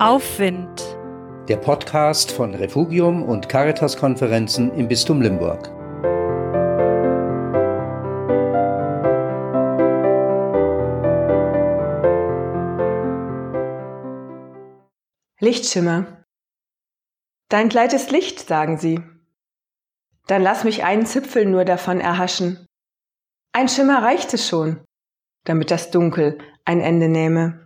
Aufwind. Der Podcast von Refugium und Caritas-Konferenzen im Bistum Limburg. Lichtschimmer. Dein Kleid ist Licht, sagen sie. Dann lass mich einen Zipfel nur davon erhaschen. Ein Schimmer reichte schon, damit das Dunkel ein Ende nähme.